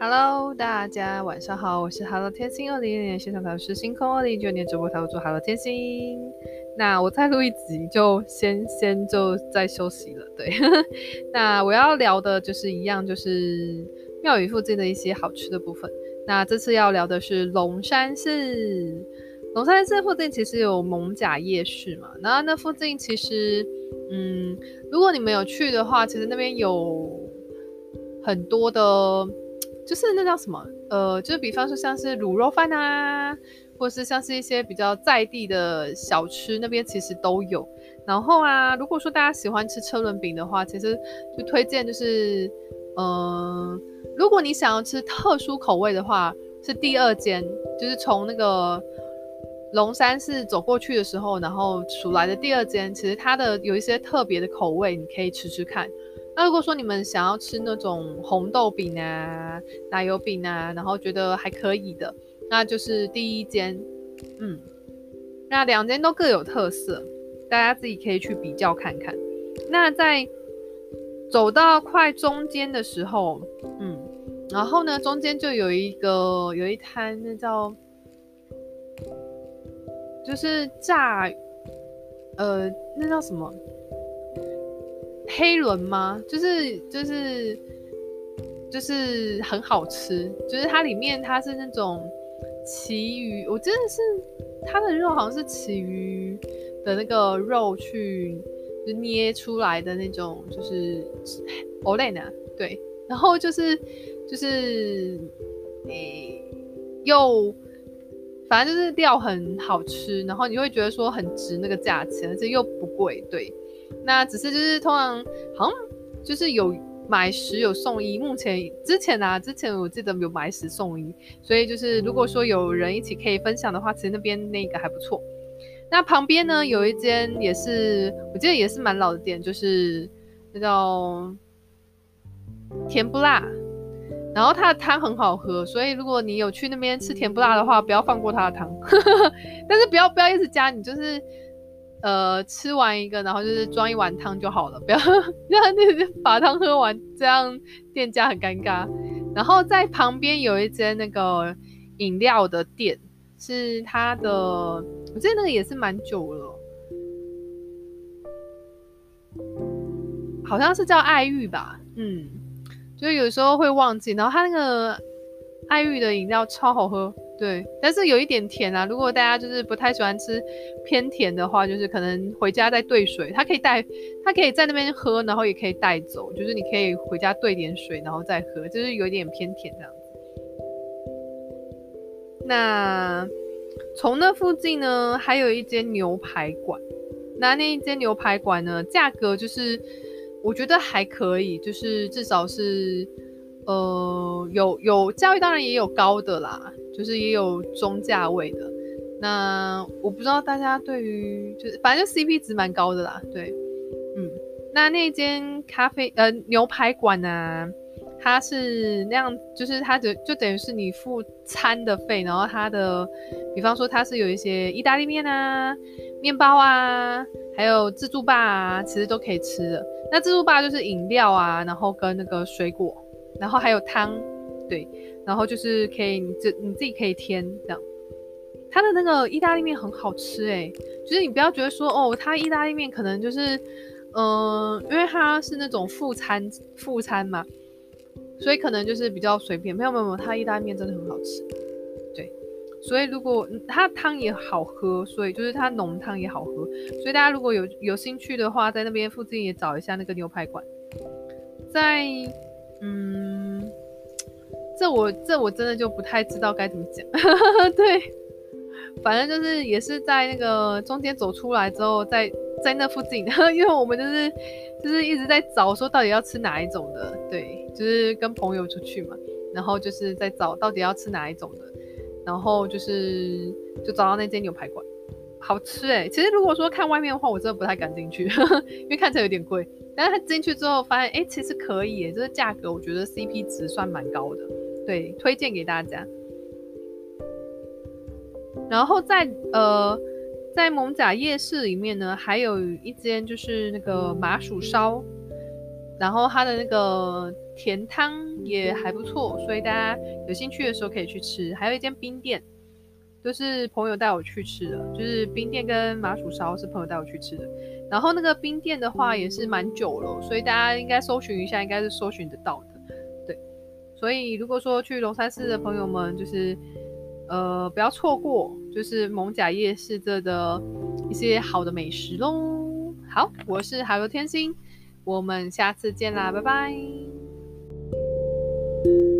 Hello，大家晚上好，我是 Hello 天星二零一零年线上塔罗师星空二零一九年直播塔罗主 Hello 天星。那我再录一集就先先就再休息了。对，那我要聊的就是一样，就是庙宇附近的一些好吃的部分。那这次要聊的是龙山寺。龙山寺附近其实有艋舺夜市嘛，然后那附近其实，嗯，如果你们有去的话，其实那边有很多的。就是那叫什么？呃，就是比方说像是卤肉饭啊，或是像是一些比较在地的小吃，那边其实都有。然后啊，如果说大家喜欢吃车轮饼的话，其实就推荐就是，嗯、如果你想要吃特殊口味的话，是第二间，就是从那个龙山寺走过去的时候，然后数来的第二间，其实它的有一些特别的口味，你可以吃吃看。那如果说你们想要吃那种红豆饼啊、奶油饼啊，然后觉得还可以的，那就是第一间，嗯，那两间都各有特色，大家自己可以去比较看看。那在走到快中间的时候，嗯，然后呢，中间就有一个有一摊，那叫就是炸，呃，那叫什么？黑轮吗？就是就是就是很好吃，就是它里面它是那种旗鱼，我真的是它的肉好像是旗鱼的那个肉去就捏出来的那种，就是欧蕾呢，对，然后就是就是诶、又反正就是料很好吃，然后你会觉得说很值那个价钱，而且又不贵，对。那只是就是通常好像就是有买十有送一，目前之前啊，之前我记得有买十送一，所以就是如果说有人一起可以分享的话，其实那边那个还不错。那旁边呢有一间也是我记得也是蛮老的店，就是那叫甜不辣，然后它的汤很好喝，所以如果你有去那边吃甜不辣的话，不要放过它的汤，但是不要不要一直加，你就是。呃，吃完一个，然后就是装一碗汤就好了，不要让那把汤喝完，这样店家很尴尬。然后在旁边有一间那个饮料的店，是它的，我记得那个也是蛮久了，好像是叫爱玉吧，嗯，就有时候会忘记。然后它那个爱玉的饮料超好喝。对，但是有一点甜啊。如果大家就是不太喜欢吃偏甜的话，就是可能回家再兑水，它可以带，它可以在那边喝，然后也可以带走，就是你可以回家兑点水，然后再喝，就是有一点偏甜这样。那从那附近呢，还有一间牛排馆。那那一间牛排馆呢，价格就是我觉得还可以，就是至少是呃有有价位，当然也有高的啦。就是也有中价位的，那我不知道大家对于就是反正 CP 值蛮高的啦，对，嗯，那那间咖啡呃牛排馆呢、它是那样，就是它就就等于是你付餐的费，然后它的，比方说它是有一些意大利面啊、面包啊，还有自助吧啊，其实都可以吃的。那自助吧就是饮料啊，然后跟那个水果，然后还有汤，对。然后就是可以，你自你自己可以添这样。它的那个意大利面很好吃诶，就是你不要觉得说哦，它意大利面可能就是，嗯、因为它是那种副餐副餐嘛，所以可能就是比较随便。没有没有没有，它意大利面真的很好吃。所以如果它汤也好喝，所以就是它浓汤也好喝。所以大家如果有有兴趣的话，在那边附近也找一下那个牛排馆，在嗯。这我这我真的就不太知道该怎么讲，对，反正就是也是在那个中间走出来之后，在在那附近，因为我们就是就是一直在找说到底要吃哪一种的，对，就是跟朋友出去嘛，然后就是在找到底要吃哪一种的，然后就是就找到那间牛排馆，好吃哎，其实如果说看外面的话，我真的不太敢进去，因为看起来有点贵，但是他进去之后发现，哎，其实可以，就是价格我觉得 CP 值算蛮高的。对，推荐给大家。然后在呃在蒙甲夜市里面呢，还有一间就是那个麻薯烧，然后它的那个甜汤也还不错，所以大家有兴趣的时候可以去吃。还有一间冰店，都是朋友带我去吃的，就是冰店跟麻薯烧是朋友带我去吃的。然后那个冰店的话也是蛮久了，所以大家应该搜寻一下，应该是搜寻得到的。对，所以如果说去龙山寺的朋友们，就是。呃，不要错过，就是蒙甲夜市这的一些好的美食喽。好，我是海游天心，我们下次见啦，拜拜。thank you.